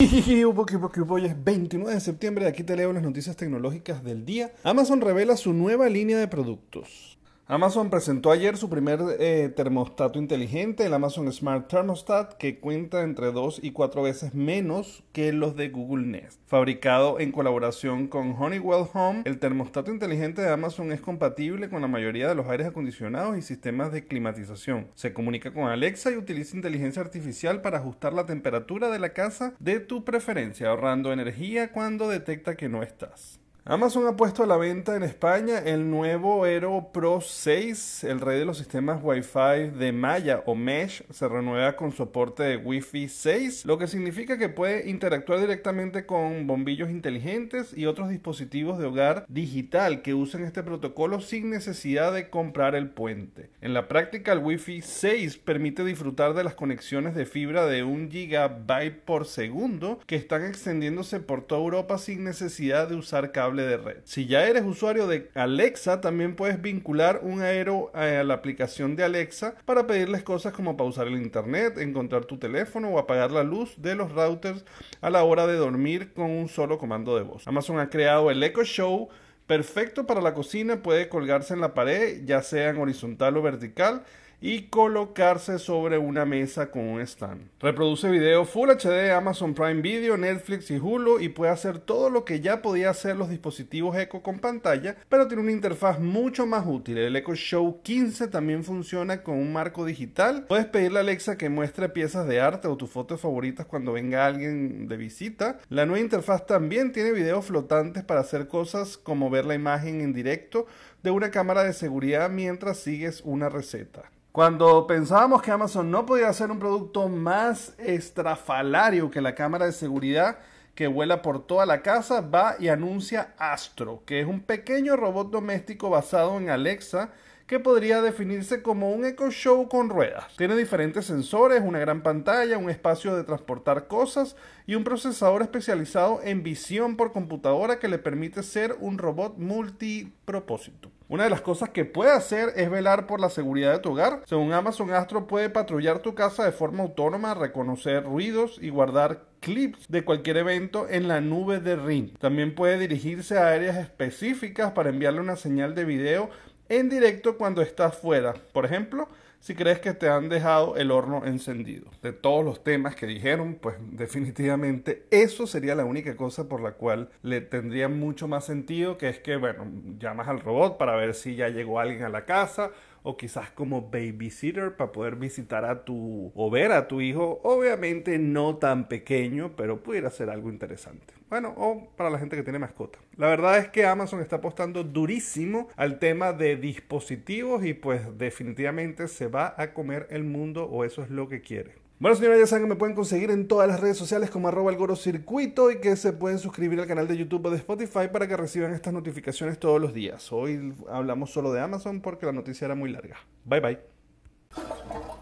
Hoy es 29 de septiembre aquí te leo las noticias tecnológicas del día. Amazon revela su nueva línea de productos. Amazon presentó ayer su primer eh, termostato inteligente, el Amazon Smart Thermostat, que cuenta entre dos y cuatro veces menos que los de Google Nest. Fabricado en colaboración con Honeywell Home, el termostato inteligente de Amazon es compatible con la mayoría de los aires acondicionados y sistemas de climatización. Se comunica con Alexa y utiliza inteligencia artificial para ajustar la temperatura de la casa de tu preferencia, ahorrando energía cuando detecta que no estás. Amazon ha puesto a la venta en España el nuevo Aero Pro 6, el rey de los sistemas Wi-Fi de Maya o Mesh, se renueva con soporte de Wi-Fi 6, lo que significa que puede interactuar directamente con bombillos inteligentes y otros dispositivos de hogar digital que usen este protocolo sin necesidad de comprar el puente. En la práctica, el Wi-Fi 6 permite disfrutar de las conexiones de fibra de 1 GB por segundo que están extendiéndose por toda Europa sin necesidad de usar cables de red. Si ya eres usuario de Alexa, también puedes vincular un Aero a la aplicación de Alexa para pedirles cosas como pausar el internet, encontrar tu teléfono o apagar la luz de los routers a la hora de dormir con un solo comando de voz. Amazon ha creado el Echo Show perfecto para la cocina, puede colgarse en la pared, ya sea en horizontal o vertical y colocarse sobre una mesa con un stand. Reproduce video Full HD, Amazon Prime Video, Netflix y Hulu y puede hacer todo lo que ya podía hacer los dispositivos Echo con pantalla, pero tiene una interfaz mucho más útil. El Echo Show 15 también funciona con un marco digital. Puedes pedirle a Alexa que muestre piezas de arte o tus fotos favoritas cuando venga alguien de visita. La nueva interfaz también tiene videos flotantes para hacer cosas como ver la imagen en directo de una cámara de seguridad mientras sigues una receta. Cuando pensábamos que Amazon no podía hacer un producto más estrafalario que la cámara de seguridad que vuela por toda la casa, va y anuncia Astro, que es un pequeño robot doméstico basado en Alexa que podría definirse como un eco show con ruedas. Tiene diferentes sensores, una gran pantalla, un espacio de transportar cosas y un procesador especializado en visión por computadora que le permite ser un robot multipropósito. Una de las cosas que puede hacer es velar por la seguridad de tu hogar. Según Amazon Astro puede patrullar tu casa de forma autónoma, reconocer ruidos y guardar clips de cualquier evento en la nube de Ring. También puede dirigirse a áreas específicas para enviarle una señal de video en directo cuando estás fuera. Por ejemplo, si crees que te han dejado el horno encendido. De todos los temas que dijeron, pues definitivamente eso sería la única cosa por la cual le tendría mucho más sentido, que es que, bueno, llamas al robot para ver si ya llegó alguien a la casa o quizás como babysitter para poder visitar a tu o ver a tu hijo, obviamente no tan pequeño, pero pudiera ser algo interesante. Bueno, o para la gente que tiene mascota. La verdad es que Amazon está apostando durísimo al tema de dispositivos y pues definitivamente se va a comer el mundo o eso es lo que quiere. Bueno, señores, ya saben que me pueden conseguir en todas las redes sociales como arroba el circuito y que se pueden suscribir al canal de YouTube o de Spotify para que reciban estas notificaciones todos los días. Hoy hablamos solo de Amazon porque la noticia era muy larga. Bye bye.